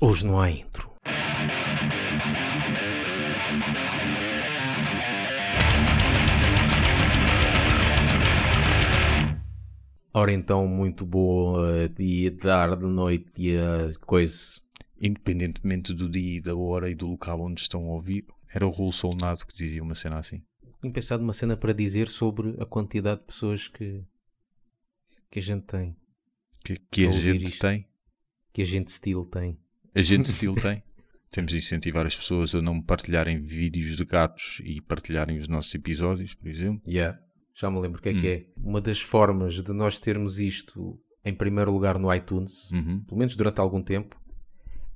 Hoje não há intro. Ora então, muito boa dia, tarde, noite e a coisa. Independentemente do dia, da hora e do local onde estão a ouvir, era o Raul Solnado que dizia uma cena assim. Tinha pensado numa cena para dizer sobre a quantidade de pessoas que, que a gente tem. Que, que a gente isto. tem. Que a gente steel tem. A gente still tem. Temos de incentivar as pessoas a não partilharem vídeos de gatos e partilharem os nossos episódios, por exemplo. Yeah. Já me lembro o que é que é. Uma das formas de nós termos isto em primeiro lugar no iTunes, Uhum. pelo menos durante algum tempo,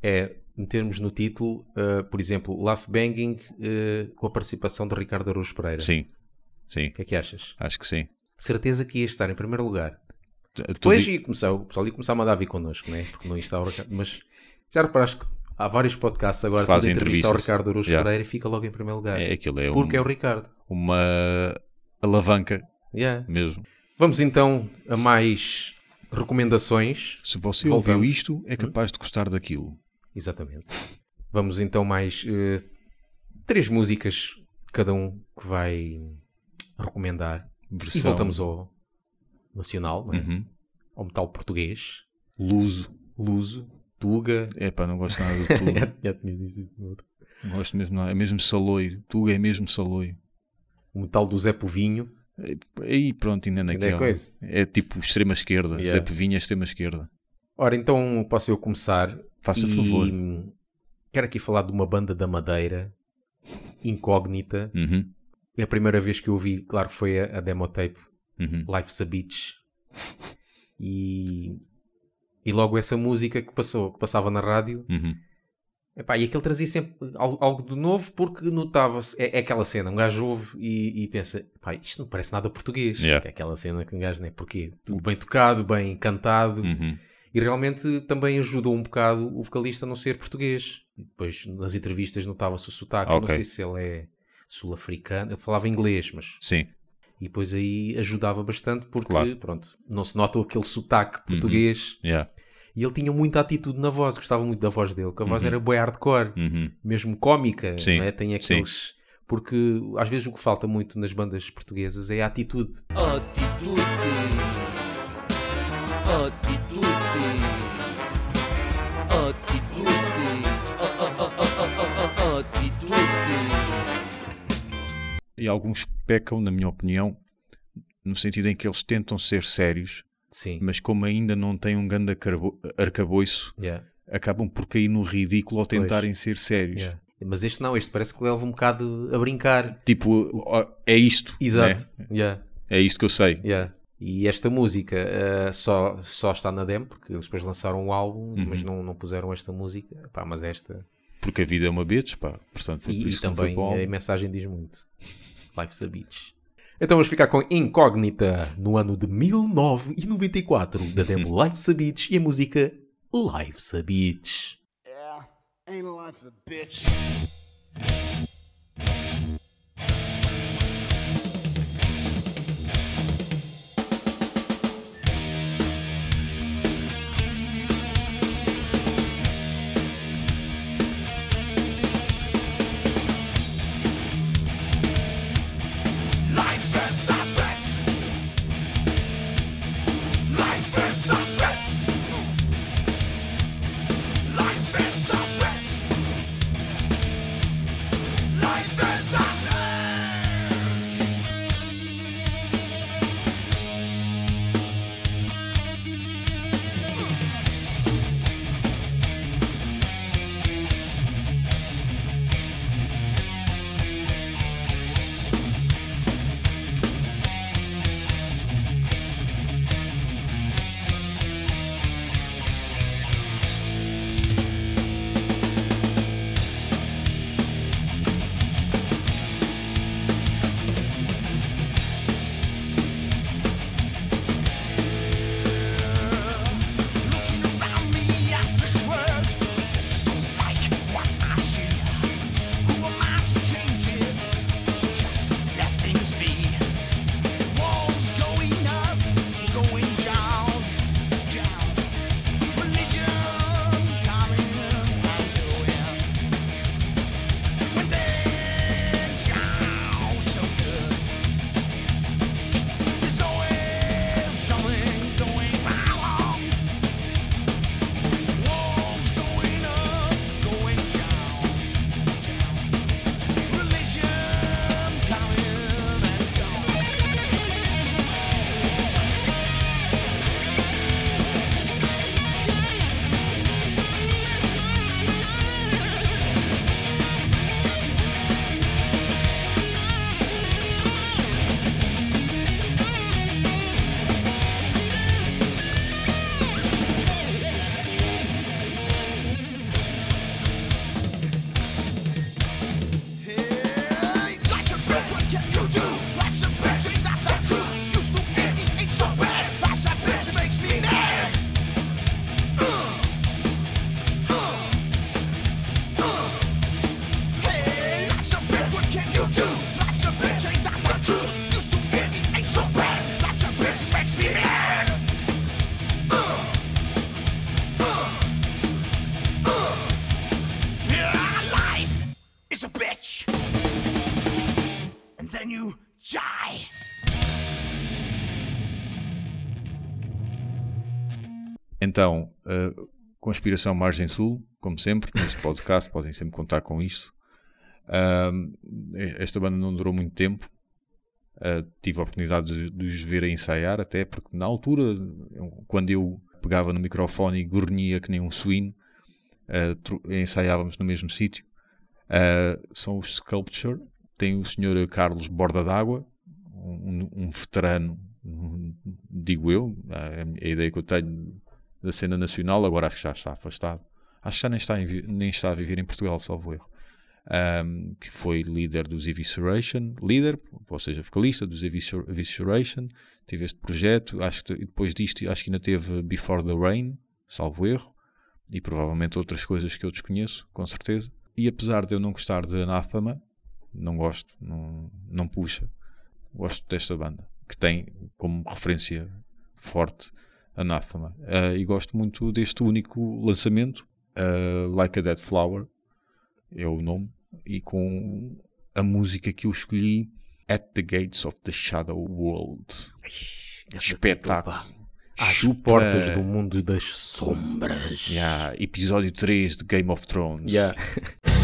é metermos no título, uh, por exemplo, Laugh Banging uh, com a participação de Ricardo Araújo Pereira. Sim, sim, O que é que achas? acho que sim. De certeza que ia estar em primeiro lugar. Tu- tu Depois di- ia começar, o pessoal ia começar a mandar vir connosco, né? porque não Ricardo. Mas já reparaste que há vários podcasts agora que Fazem entrevista ao. Ricardo Araújo Yeah. Pereira e fica logo em primeiro lugar. É, aquilo é, um- Porque é o Ricardo. uma alavanca Yeah. mesmo. Vamos então a mais recomendações. Se você Voltamos. ouviu isto, é capaz de gostar daquilo. Exatamente. Vamos então mais eh, três músicas cada um que vai recomendar. Versão E voltamos ao nacional, é? Uhum. ao metal português, luso. luso, tuga. É pá, não gosto nada de tudo. já, já tinhas dito isto no outro. não gosto mesmo nada. É mesmo saloio. Tu é mesmo saloio. O metal do Zé Povinho. Aí pronto, ainda é naquela. coisa. É tipo extrema esquerda. Yeah. Zé Pevinha, extrema esquerda. Ora, então posso eu começar. Faça e favor. Quero aqui falar de uma banda da Madeira, incógnita. Uhum, É a primeira vez que eu ouvi, claro, foi a, a demo tape uhum. Life's a Beach. E, e logo essa música que passou, que passava na rádio, Uhum. epá, e aquele trazia sempre al- algo de novo porque notava-se, é, é aquela cena, um gajo ouve e, e pensa, pá, isto não parece nada português. Yeah. É aquela cena que um gajo, né? Porquê? Bem tocado, bem cantado, Uhum. e realmente também ajudou um bocado o vocalista a não ser português. E depois nas entrevistas notava-se o sotaque, eu não sei se ele é sul-africano, ele falava inglês, mas Sim. E depois aí ajudava bastante porque, Claro. Uhum. pronto, não se nota aquele sotaque português. Yeah. E ele tinha muita atitude na voz, gostava muito da voz dele, que a voz Uhum. era bem hardcore, Uhum. mesmo cómica, Sim, não é? Tem aqueles... Porque às vezes o que falta muito nas bandas portuguesas é a atitude. Atitude. Atitude. E alguns pecam, na minha opinião, no sentido em que eles tentam ser sérios, Sim. mas como ainda não têm um grande arcabo- arcabouço, Yeah, acabam por cair no ridículo ao tentarem ser sérios. yeah. Mas este não, este parece que leva um bocado a brincar. Tipo, é isto. Exato. né? Yeah, É isto que eu sei. E esta música eh, só, só está na demo, porque eles depois lançaram um álbum, Uhum. mas não, não puseram esta música. Pá, mas esta Porque a vida é uma bitch, pá. Portanto, foi por E, e isso foi também a mensagem diz muito. Life's a Beach. Então vamos ficar com Incógnita no ano de 1994 da demo Life's a Beach e a música Life's a Beach. Yeah, ain't life a bitch. Então, uh, Conspiração Margem Sul, como sempre, neste podcast, podem sempre contar com isto. Um, esta banda não durou muito tempo. Uh, tive a oportunidade de, de os ver a ensaiar, até porque na altura, quando eu pegava no microfone e gornia que nem um suíno, uh, tro- ensaiávamos no mesmo sítio. Uh, são os Sculpture, tem o senhor Carlos Borda d'Água, um, um veterano, digo eu, a, a ideia que eu tenho da cena nacional, agora acho que já está afastado. Acho que já nem está, em nem está a viver em Portugal, salvo erro. Um, que foi líder dos Evisceration, líder, ou seja, vocalista dos Eviscer- Evisceration, teve este projeto, acho que depois disto acho que ainda teve Before the Rain, salvo erro, e provavelmente outras coisas que eu desconheço, com certeza. E apesar de eu não gostar de Anathema, não gosto, não, não puxa, gosto desta banda, que tem como referência forte Anathema. Ah, e gosto muito deste único lançamento, ah, Like a Dead Flower, é o nome, e com a música que eu escolhi, At the Gates of the Shadow World. Espetáculo. Às Chupa- portas do mundo das sombras. Yeah, episódio 3 de Game of Thrones. Yeah.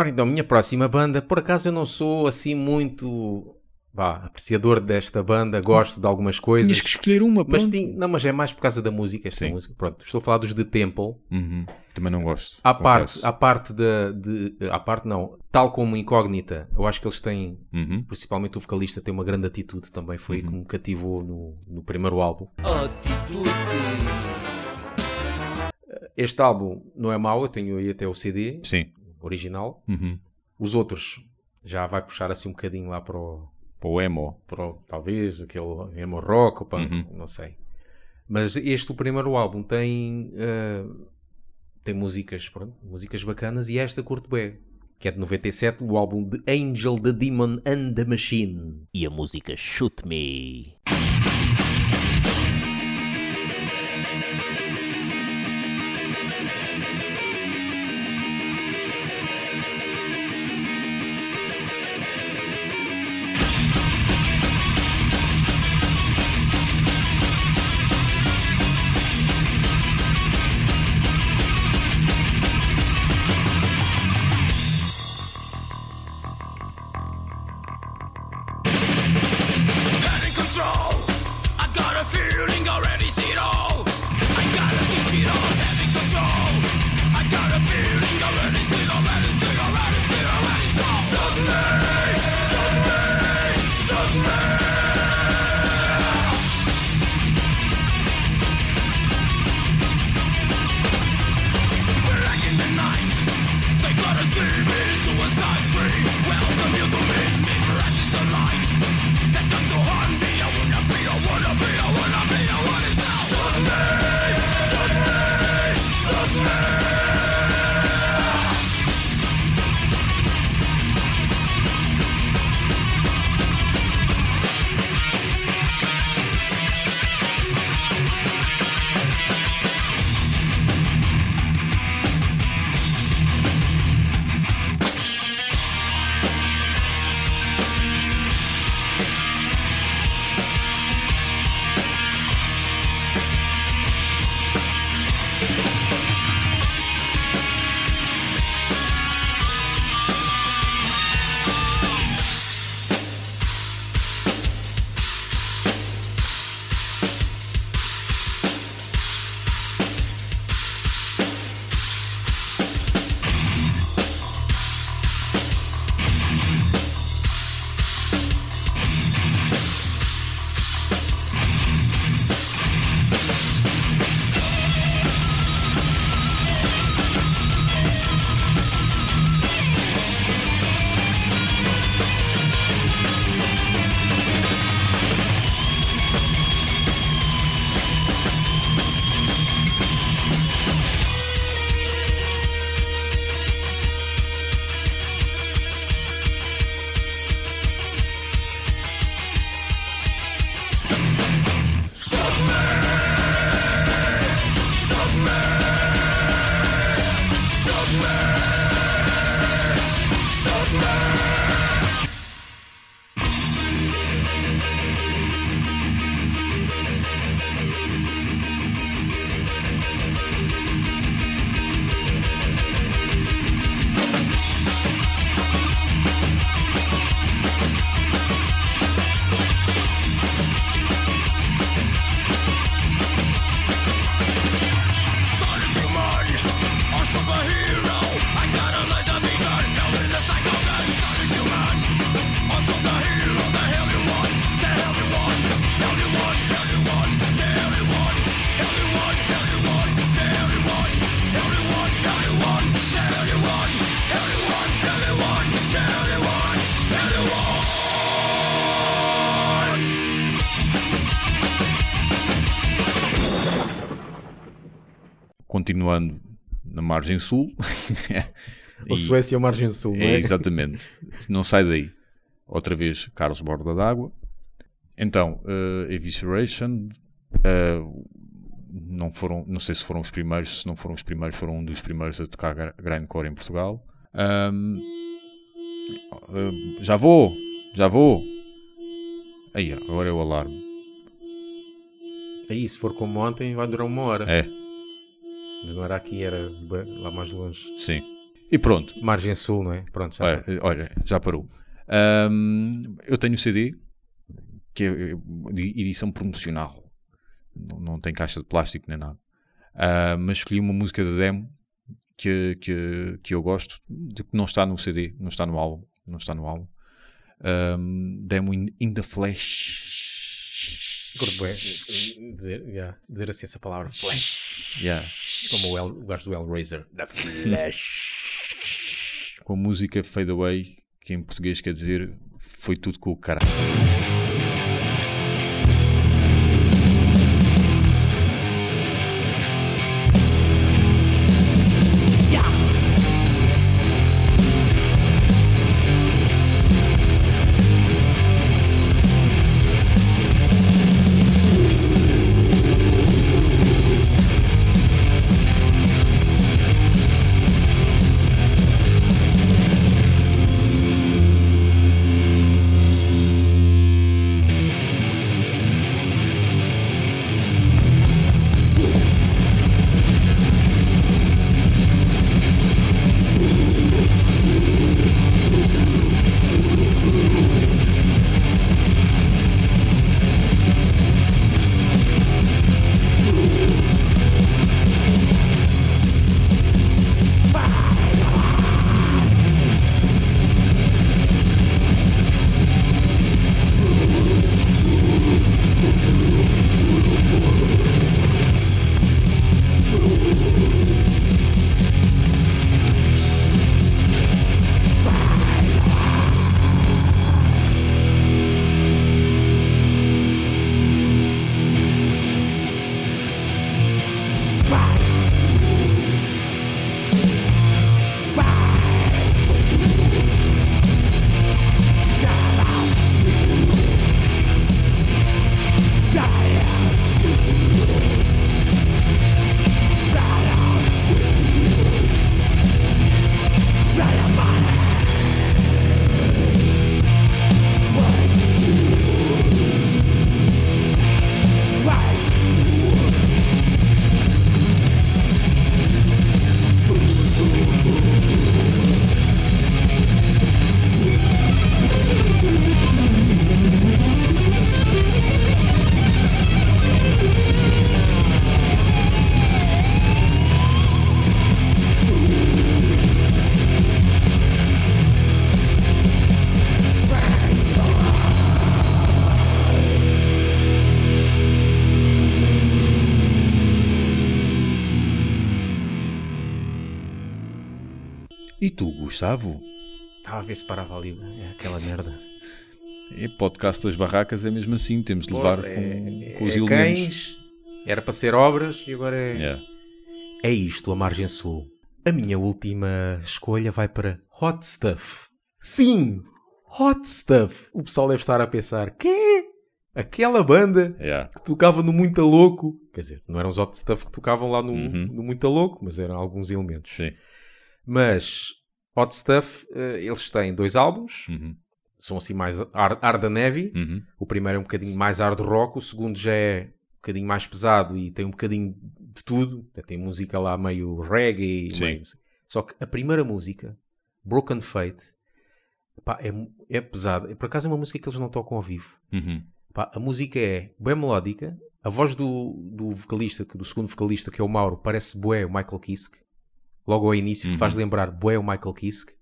Ora então, minha próxima banda, por acaso eu não sou assim muito vá, apreciador desta banda, gosto de algumas coisas. Tinhas que escolher uma, Mas, tinha- não, mas é mais por causa da música, esta Sim. música. Pronto, estou a falar dos The Temple. Uhum. Também não gosto. À parte, à parte da. De, à parte não. Tal como Incógnita, eu acho que eles têm. Uhum. Principalmente o vocalista tem uma grande atitude também. Foi Uhum. que me cativou no, no primeiro álbum. Atitude. Este álbum não é mau, eu tenho aí até o CD Sim. Original. Uhum. Os outros já vai puxar assim um bocadinho lá para o. Para o emo. para o- talvez aquele emo rock ou punk, Uhum. não sei. Mas este, o primeiro álbum, tem, eh, tem músicas, pronto, músicas bacanas e esta curto bem, que é de 97, o álbum The Angel, The Demon and the Machine. E a música Shoot Me. Margem sul. Ou Suécia ou Margem Sul, não é? É, exatamente. Não sai daí. Outra vez, Carlos Borda d'Água. Então, uh, Evisceration. uh, não foram, não sei se foram os primeiros, se não foram os primeiros, foram um dos primeiros a tocar grindcore em Portugal. Ahm, uh, já vou, já vou. Aí, agora é o alarme. Aí, se for como ontem, vai durar uma hora. É, Mas não era aqui, era lá mais longe. sim. E pronto. Margem Sul, não é? Pronto, já Olha, olha, já parou. Ahm, eu tenho o CD, que é de edição promocional. Não, não tem caixa de plástico nem nada. Ah, mas escolhi uma música de demo que, que, que eu gosto, de que não está no CD, não está no álbum. Não está no álbum. Ahm, demo in, in the Flash. Curto bué, dizer, yeah, dizer assim essa palavra. Flash. Yeah. Como o, El, o gajo do Hellraiser. Da Flash. Com a música Fade Away, que em português quer dizer foi tudo com o caralho. Gustavo? Estava a ver se parava ali. É aquela merda. E podcast das barracas é mesmo assim, temos de levar é, com, com os é elementos. cães, era para ser obras e agora é. Yeah. É isto, a margem sul. A minha última escolha vai para Hot Stuff. Sim! Hot Stuff! O pessoal deve estar a pensar: quê? Aquela banda Yeah. que tocava no Muito Louco. Quer dizer, não eram os Hot Stuff que tocavam lá no, Uhum. no Muito Louco, mas eram alguns elementos. Sim. Mas Hot Stuff, eh, eles têm dois álbuns, Uhum. são assim mais hard, hard and heavy. Uhum. O primeiro é um bocadinho mais hard rock, o segundo já é um bocadinho mais pesado e tem um bocadinho de tudo. Tem música lá meio reggae. Meio- Só que a primeira música, Broken Fate, pá, é, é pesada. Por acaso é uma música que eles não tocam ao vivo. Uhum. Pá, a música é bem melódica. A voz do, do vocalista, do segundo vocalista, que é o Mauro, parece bué o Michael Kiske. Logo ao início, que Uhum. faz lembrar bué o Michael Kiske.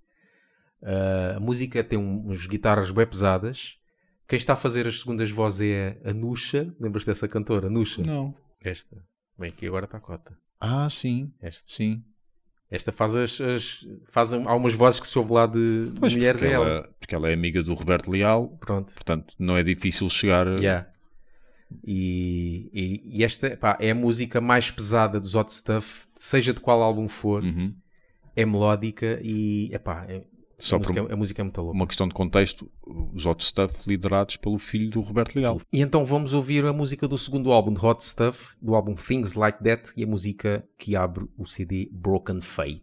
Ah, a música tem um, umas guitarras bem pesadas. Quem está a fazer as segundas vozes é a Nusha. Lembras dessa cantora? Nusha? Não. Esta. Bem, que agora está a cota. Ah, sim. Esta. Sim. Esta faz as, as- faz há umas vozes que se ouve lá de, Pois, mulheres porque a ela. ela, porque ela é amiga do Roberto Leal, Pronto. portanto não é difícil chegar a... Yeah. E, e- e esta pá, é a música mais pesada dos Hot Stuff, seja de qual álbum for, Uhum. é melódica e epá, é, Só a, por música, a música é muito louca. uma questão de contexto, os Hot Stuff liderados pelo filho do Roberto Leal. E então vamos ouvir a música do segundo álbum de Hot Stuff, do álbum Things Like That, e a música que abre o CD Broken Fate.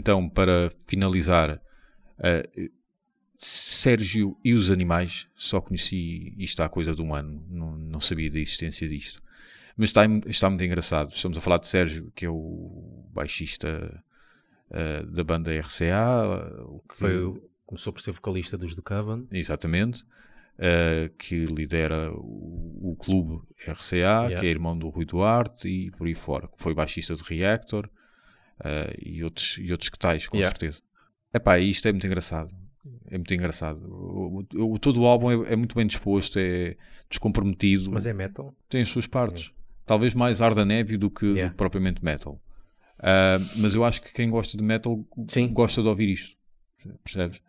então, para finalizar, uh, Sérgio e os animais, só conheci isto há coisa de um ano, não, não sabia da existência disto. Mas está, está, muito engraçado. Estamos a falar de Sérgio, que é o baixista uh, da banda RCA. Que... Foi, começou por ser vocalista dos The Coven. Exatamente. Uh, que lidera o, o clube RCA, yeah. que é irmão do Rui Duarte e por aí fora. que Foi baixista de Reactor eh, e, outros, e outros que tais, com Yeah. certeza. Epá, isto é muito engraçado. É muito engraçado. O, o- o- todo o álbum é, é muito bem disposto, é descomprometido, Mas é metal? tem as suas partes. Talvez mais Arda Neve do que, do Yeah. que propriamente metal. Ah, mas eu acho que quem gosta de metal Sim. gosta de ouvir isto. Percebes?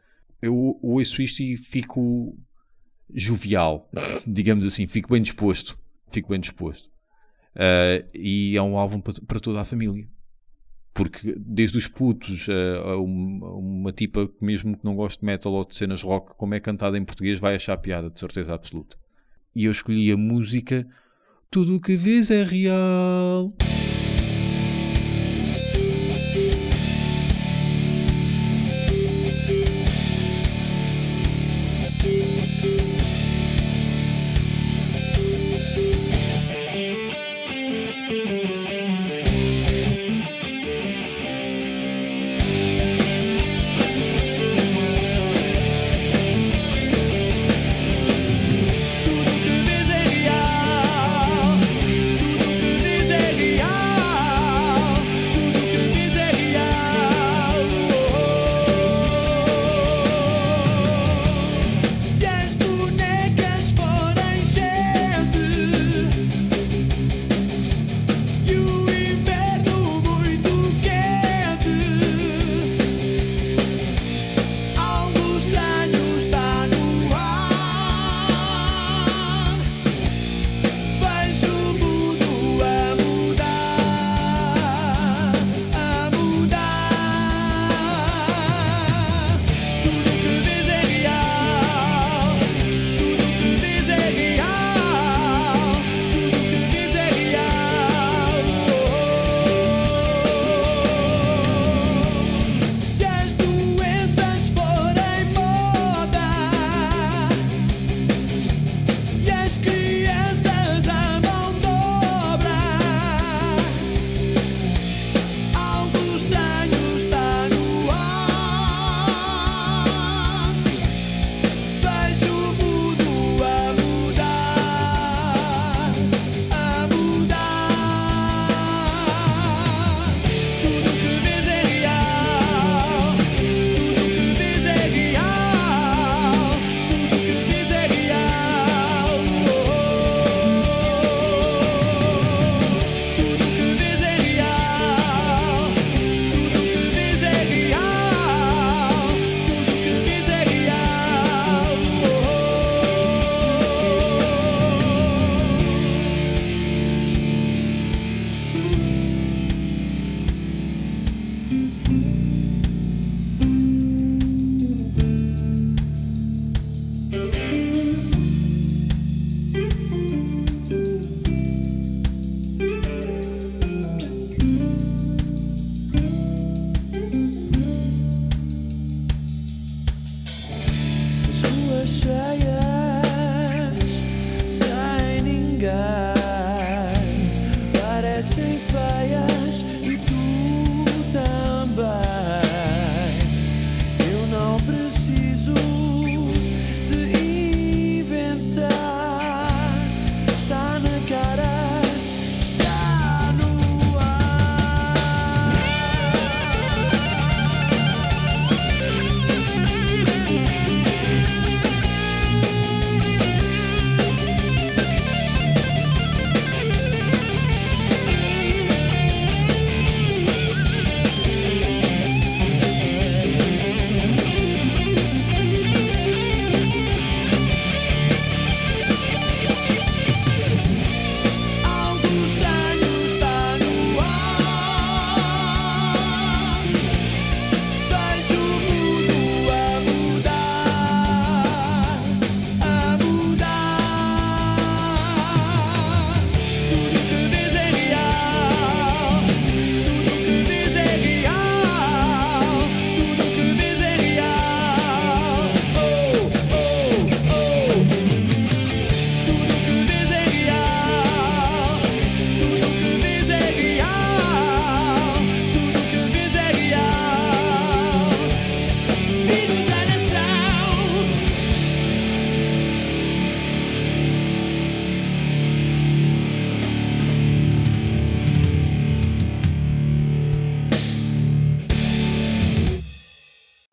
Eu ouço isto e fico jovial, digamos assim, fico bem disposto. Fico bem disposto. Ah, e é um álbum para, para toda a família. Porque desde os putos a, a uma, a uma tipa que mesmo que não goste de metal ou de cenas rock, como é cantada em português, vai achar piada, de certeza absoluta. E eu escolhi a música Tudo o que vês é real.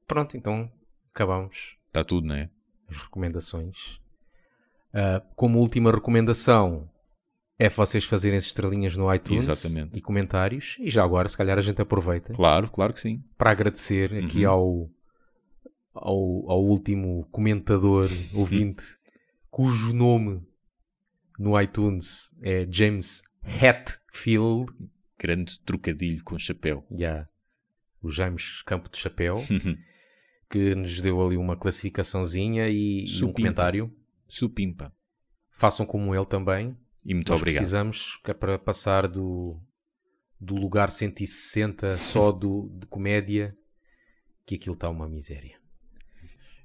Pronto, então acabamos Está tudo, não é? as recomendações. Ah, como última recomendação é vocês fazerem as estrelinhas no iTunes Exatamente. e comentários. E já agora, se calhar, a gente aproveita Claro, claro que sim. para agradecer aqui ao, ao, ao último comentador ouvinte cujo nome no iTunes é James Hetfield. Grande trocadilho com chapéu. Yeah. O James Campo de Chapéu, que nos deu ali uma classificaçãozinha e, e um comentário. Supimpa. Façam como ele também. E muito Nós obrigado. precisamos que é para passar do, do lugar 160 só do, de comédia que aquilo está uma miséria.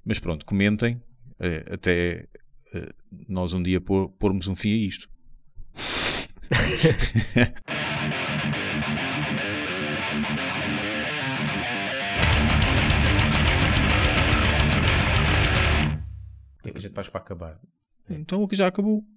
Mas pronto, comentem eh, até eh, nós um dia pormos um fim a isto. gente faz para acabar? Então o que já acabou.